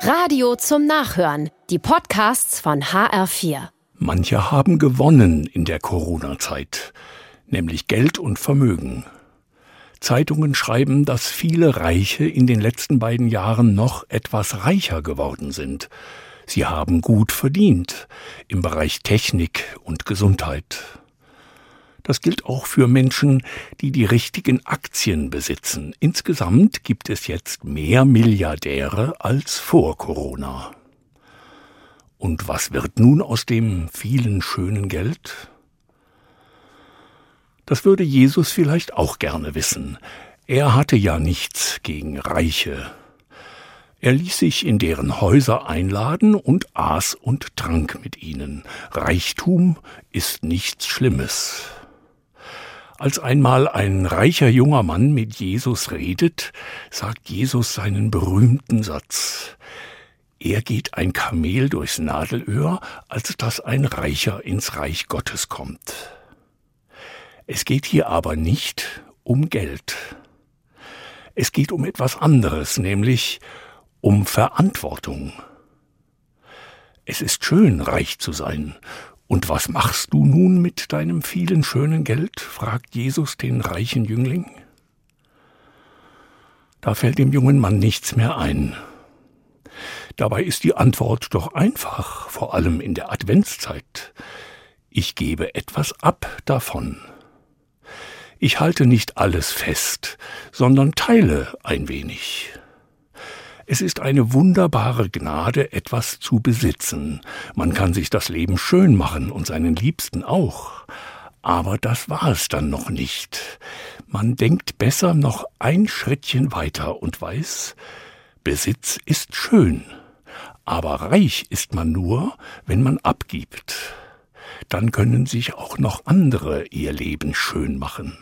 Radio zum Nachhören. Die Podcasts von HR4. Manche haben gewonnen in der Corona-Zeit, nämlich Geld und Vermögen. Zeitungen schreiben, dass viele Reiche in den letzten beiden Jahren noch etwas reicher geworden sind. Sie haben gut verdient im Bereich Technik und Gesundheit. Das gilt auch für Menschen, die die richtigen Aktien besitzen. Insgesamt gibt es jetzt mehr Milliardäre als vor Corona. Und was wird nun aus dem vielen schönen Geld? Das würde Jesus vielleicht auch gerne wissen. Er hatte ja nichts gegen Reiche. Er ließ sich in deren Häuser einladen und aß und trank mit ihnen. Reichtum ist nichts Schlimmes. Als einmal ein reicher junger Mann mit Jesus redet, sagt Jesus seinen berühmten Satz. Er geht ein Kamel durchs Nadelöhr, als dass ein Reicher ins Reich Gottes kommt. Es geht hier aber nicht um Geld. Es geht um etwas anderes, nämlich um Verantwortung. Es ist schön, reich zu sein und was machst du nun mit deinem vielen schönen Geld? fragt Jesus den reichen Jüngling. Da fällt dem jungen Mann nichts mehr ein. Dabei ist die Antwort doch einfach, vor allem in der Adventszeit. Ich gebe etwas ab davon. Ich halte nicht alles fest, sondern teile ein wenig. Es ist eine wunderbare Gnade, etwas zu besitzen. Man kann sich das Leben schön machen und seinen Liebsten auch. Aber das war es dann noch nicht. Man denkt besser noch ein Schrittchen weiter und weiß, Besitz ist schön, aber reich ist man nur, wenn man abgibt. Dann können sich auch noch andere ihr Leben schön machen.